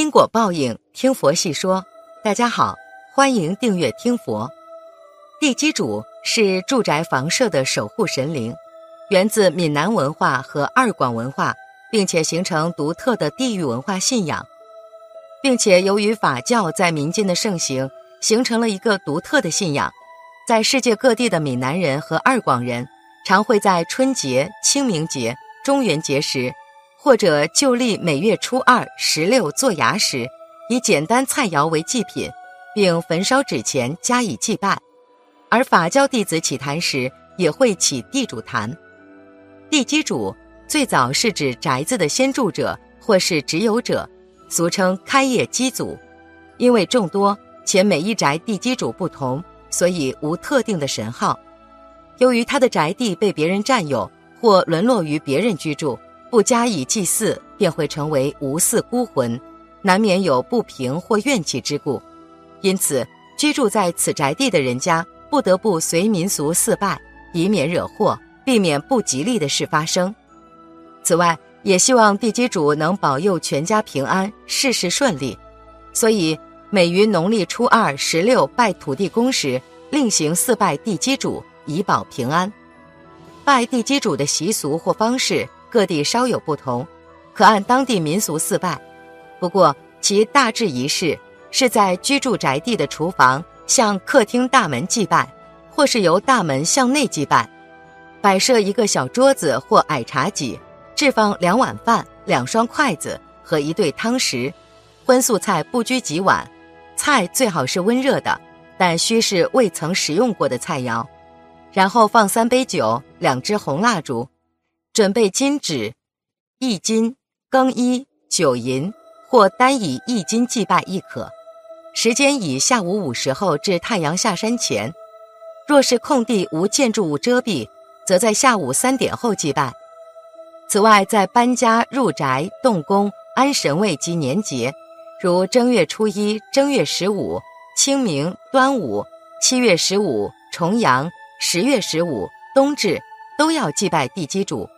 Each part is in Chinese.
因果报应，听佛细说。大家好，欢迎订阅听佛。地基主是住宅房舍的守护神灵，源自闽南文化和二广文化，并且形成独特的地域文化信仰，并且由于法教在民间的盛行，形成了一个独特的信仰。在世界各地的闽南人和二广人，常会在春节、清明节、中元节时。或者就立每月初二、十六做牙时，以简单菜肴为祭品，并焚烧纸钱加以祭拜；而法教弟子起坛时，也会起地主坛。地基主最早是指宅子的先住者或是持有者，俗称开业基祖。因为众多且每一宅地基主不同，所以无特定的神号。由于他的宅地被别人占有或沦落于别人居住。不加以祭祀，便会成为无祀孤魂，难免有不平或怨气之故。因此，居住在此宅地的人家不得不随民俗祀拜，以免惹祸，避免不吉利的事发生。此外，也希望地基主能保佑全家平安，事事顺利。所以，每于农历初二、十六拜土地公时，另行祀拜地基主，以保平安。拜地基主的习俗或方式。各地稍有不同，可按当地民俗祀拜。不过其大致仪式是在居住宅地的厨房向客厅大门祭拜，或是由大门向内祭拜，摆设一个小桌子或矮茶几，置放两碗饭、两双筷子和一对汤匙。荤素菜不拘几碗，菜最好是温热的，但需是未曾食用过的菜肴。然后放三杯酒、两支红蜡烛。准备金纸、一金、更衣、酒银，或单以一金祭拜亦可。时间以下午五时后至太阳下山前。若是空地无建筑物遮蔽，则在下午三点后祭拜。此外，在搬家、入宅、动工、安神位及年节，如正月初一、正月十五、清明、端午、七月十五、重阳、十月十五、冬至，都要祭拜地基主。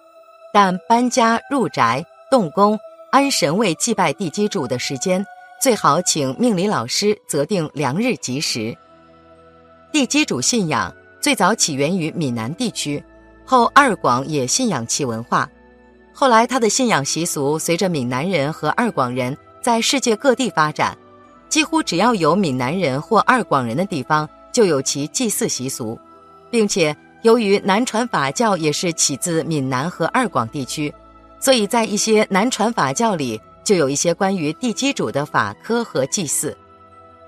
但搬家、入宅、动工、安神位、祭拜地基主的时间，最好请命理老师择定良日吉时。地基主信仰最早起源于闽南地区，后二广也信仰其文化。后来，他的信仰习俗随着闽南人和二广人在世界各地发展，几乎只要有闽南人或二广人的地方，就有其祭祀习俗，并且。由于南传法教也是起自闽南和二广地区，所以在一些南传法教里就有一些关于地基主的法科和祭祀。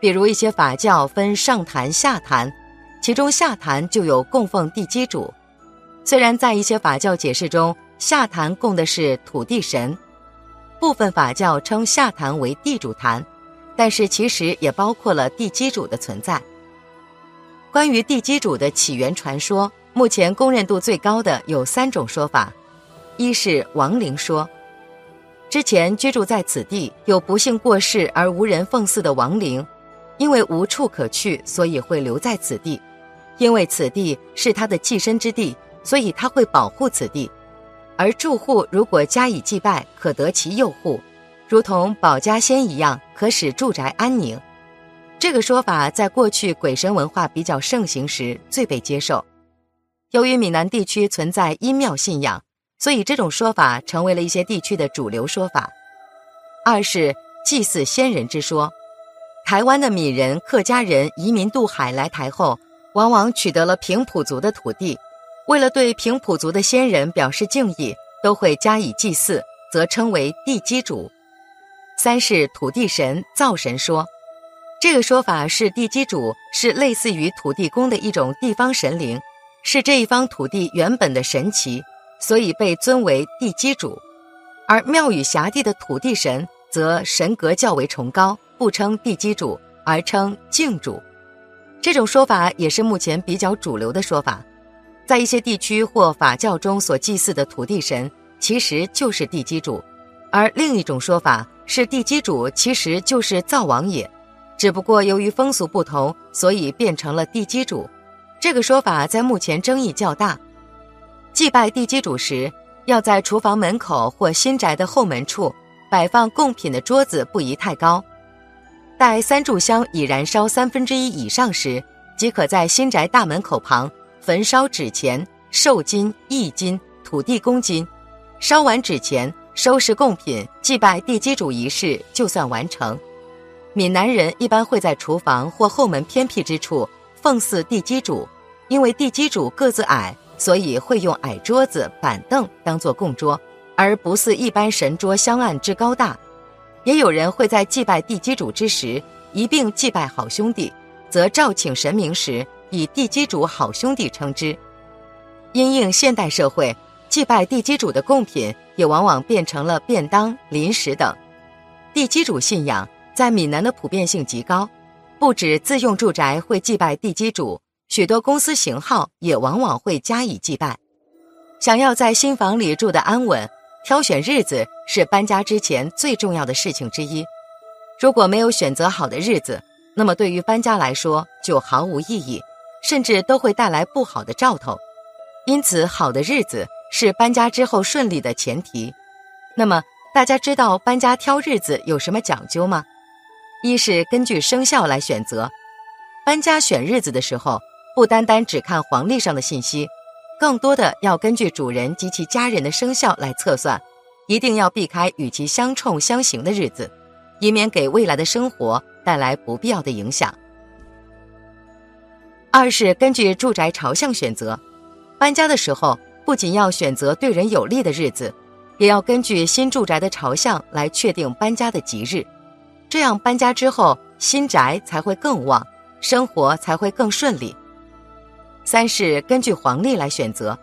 比如一些法教分上坛、下坛，其中下坛就有供奉地基主。虽然在一些法教解释中，下坛供的是土地神，部分法教称下坛为地主坛，但是其实也包括了地基主的存在。关于地基主的起源传说。目前公认度最高的有三种说法：一是亡灵说，之前居住在此地有不幸过世而无人奉祀的亡灵，因为无处可去，所以会留在此地；因为此地是他的寄身之地，所以他会保护此地；而住户如果加以祭拜，可得其佑护，如同保家仙一样，可使住宅安宁。这个说法在过去鬼神文化比较盛行时最被接受。由于闽南地区存在阴庙信仰，所以这种说法成为了一些地区的主流说法。二是祭祀先人之说，台湾的闽人、客家人移民渡海来台后，往往取得了平埔族的土地，为了对平埔族的先人表示敬意，都会加以祭祀，则称为地基主。三是土地神灶神说，这个说法是地基主是类似于土地公的一种地方神灵。是这一方土地原本的神奇，所以被尊为地基主；而庙宇辖地的土地神则神格较为崇高，不称地基主，而称敬主。这种说法也是目前比较主流的说法。在一些地区或法教中所祭祀的土地神，其实就是地基主；而另一种说法是地基主其实就是灶王爷，只不过由于风俗不同，所以变成了地基主。这个说法在目前争议较大。祭拜地基主时，要在厨房门口或新宅的后门处摆放贡品的桌子不宜太高。待三炷香已燃烧三分之一以上时，即可在新宅大门口旁焚烧纸钱、寿金、义金、土地公金。烧完纸钱，收拾贡品，祭拜地基主仪式就算完成。闽南人一般会在厨房或后门偏僻之处奉祀地基主，因为地基主个子矮，所以会用矮桌子、板凳当做供桌，而不似一般神桌香案之高大。也有人会在祭拜地基主之时一并祭拜好兄弟，则召请神明时以地基主好兄弟称之。因应现代社会，祭拜地基主的贡品也往往变成了便当、零食等。地基主信仰在闽南的普遍性极高，不止自用住宅会祭拜地基主，许多公司型号也往往会加以祭拜。想要在新房里住得安稳。挑选日子是搬家之前最重要的事情之一。如果没有选择好的日子，那么对于搬家来说就毫无意义，甚至都会带来不好的兆头。因此，好的日子是搬家之后顺利的前提。那么，大家知道搬家挑日子有什么讲究吗？一是根据生肖来选择，搬家选日子的时候，不单单只看黄历上的信息。更多的要根据主人及其家人的生肖来测算，一定要避开与其相冲相刑的日子，以免给未来的生活带来不必要的影响。二是根据住宅朝向选择，搬家的时候不仅要选择对人有利的日子，也要根据新住宅的朝向来确定搬家的吉日，这样搬家之后新宅才会更旺，生活才会更顺利。三是根据黄历来选择，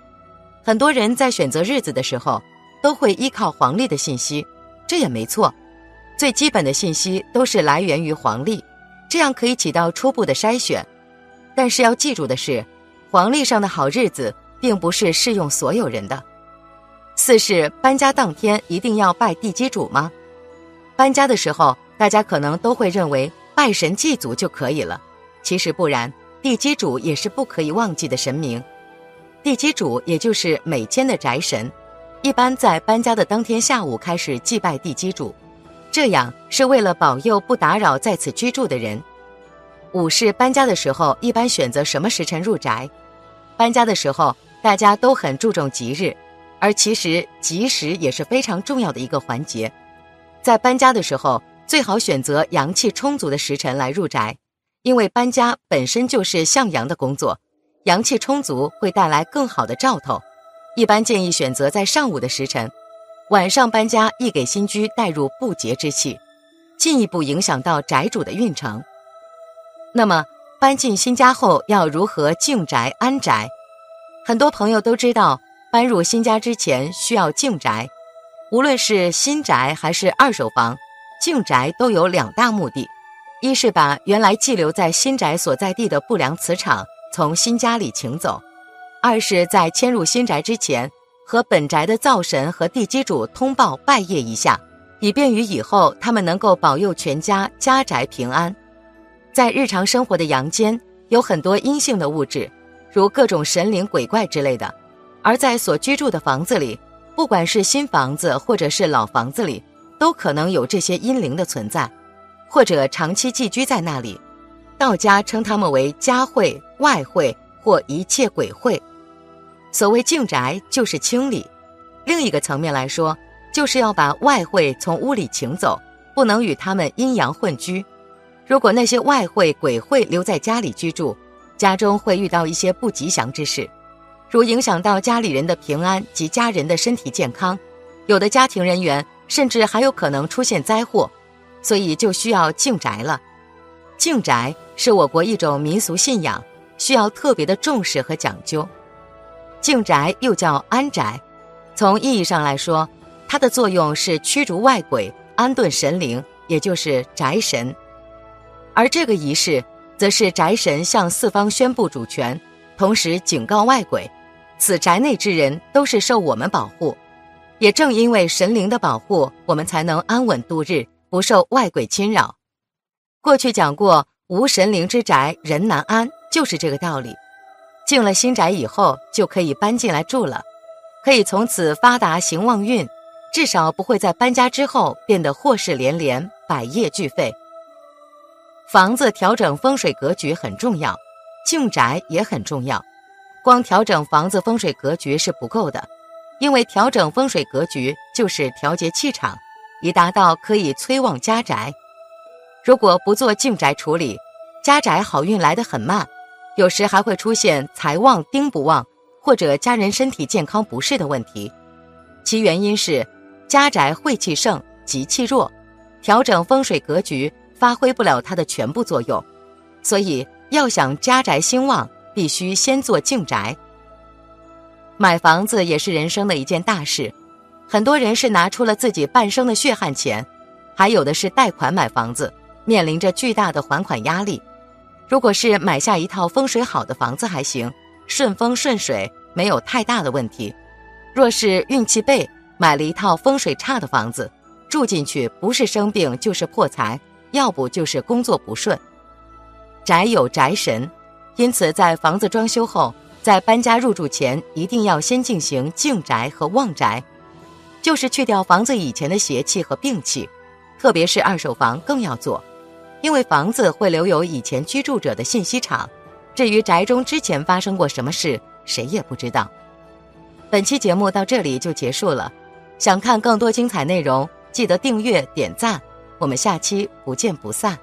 很多人在选择日子的时候，都会依靠黄历的信息，这也没错。最基本的信息都是来源于黄历，这样可以起到初步的筛选。但是要记住的是，黄历上的好日子并不是适用所有人的。四是搬家当天一定要拜地基主吗？搬家的时候，大家可能都会认为拜神祭祖就可以了，其实不然。地基主也是不可以忘记的神明，地基主也就是每间的宅神，一般在搬家的当天下午开始祭拜地基主，这样是为了保佑不打扰在此居住的人。五是搬家的时候一般选择什么时辰入宅？搬家的时候大家都很注重吉日，而其实吉时也是非常重要的一个环节，在搬家的时候最好选择阳气充足的时辰来入宅。因为搬家本身就是向阳的工作，阳气充足会带来更好的兆头。一般建议选择在上午的时辰，晚上搬家易给新居带入不洁之气，进一步影响到宅主的运程。那么搬进新家后要如何静宅安宅？很多朋友都知道，搬入新家之前需要静宅。无论是新宅还是二手房，净宅都有两大目的。一是把原来寄留在新宅所在地的不良磁场从新家里请走；二是在迁入新宅之前，和本宅的灶神和地基主通报拜谒一下，以便于以后他们能够保佑全家家宅平安。在日常生活的阳间有很多阴性的物质，如各种神灵鬼怪之类的；而在所居住的房子里，不管是新房子或者是老房子里，都可能有这些阴灵的存在。或者长期寄居在那里，道家称他们为家会、外会或一切鬼会。所谓净宅就是清理，另一个层面来说，就是要把外会从屋里请走，不能与他们阴阳混居。如果那些外会、鬼会留在家里居住，家中会遇到一些不吉祥之事，如影响到家里人的平安及家人的身体健康，有的家庭人员甚至还有可能出现灾祸。所以就需要净宅了。净宅是我国一种民俗信仰，需要特别的重视和讲究。净宅又叫安宅，从意义上来说，它的作用是驱逐外鬼、安顿神灵，也就是宅神。而这个仪式，则是宅神向四方宣布主权，同时警告外鬼：此宅内之人都是受我们保护。也正因为神灵的保护，我们才能安稳度日。不受外鬼侵扰。过去讲过，无神灵之宅人难安，就是这个道理。进了新宅以后，就可以搬进来住了，可以从此发达行旺运，至少不会在搬家之后变得祸事连连、百业俱废。房子调整风水格局很重要，静宅也很重要。光调整房子风水格局是不够的，因为调整风水格局就是调节气场，以达到可以催旺家宅。如果不做静宅处理，家宅好运来得很慢，有时还会出现财旺丁不旺，或者家人身体健康不适的问题。其原因是家宅晦气盛，吉气弱，调整风水格局发挥不了它的全部作用。所以要想家宅兴旺，必须先做静宅。买房子也是人生的一件大事，很多人是拿出了自己半生的血汗钱，还有的是贷款买房子。面临着巨大的还款压力，如果是买下一套风水好的房子还行，顺风顺水没有太大的问题；若是运气背，买了一套风水差的房子，住进去不是生病就是破财，要不就是工作不顺。宅有宅神，因此在房子装修后，在搬家入住前一定要先进行净宅和旺宅，就是去掉房子以前的邪气和病气，特别是二手房更要做。因为房子会留有以前居住者的信息场，至于宅中之前发生过什么事，谁也不知道。本期节目到这里就结束了，想看更多精彩内容，记得订阅点赞，我们下期不见不散。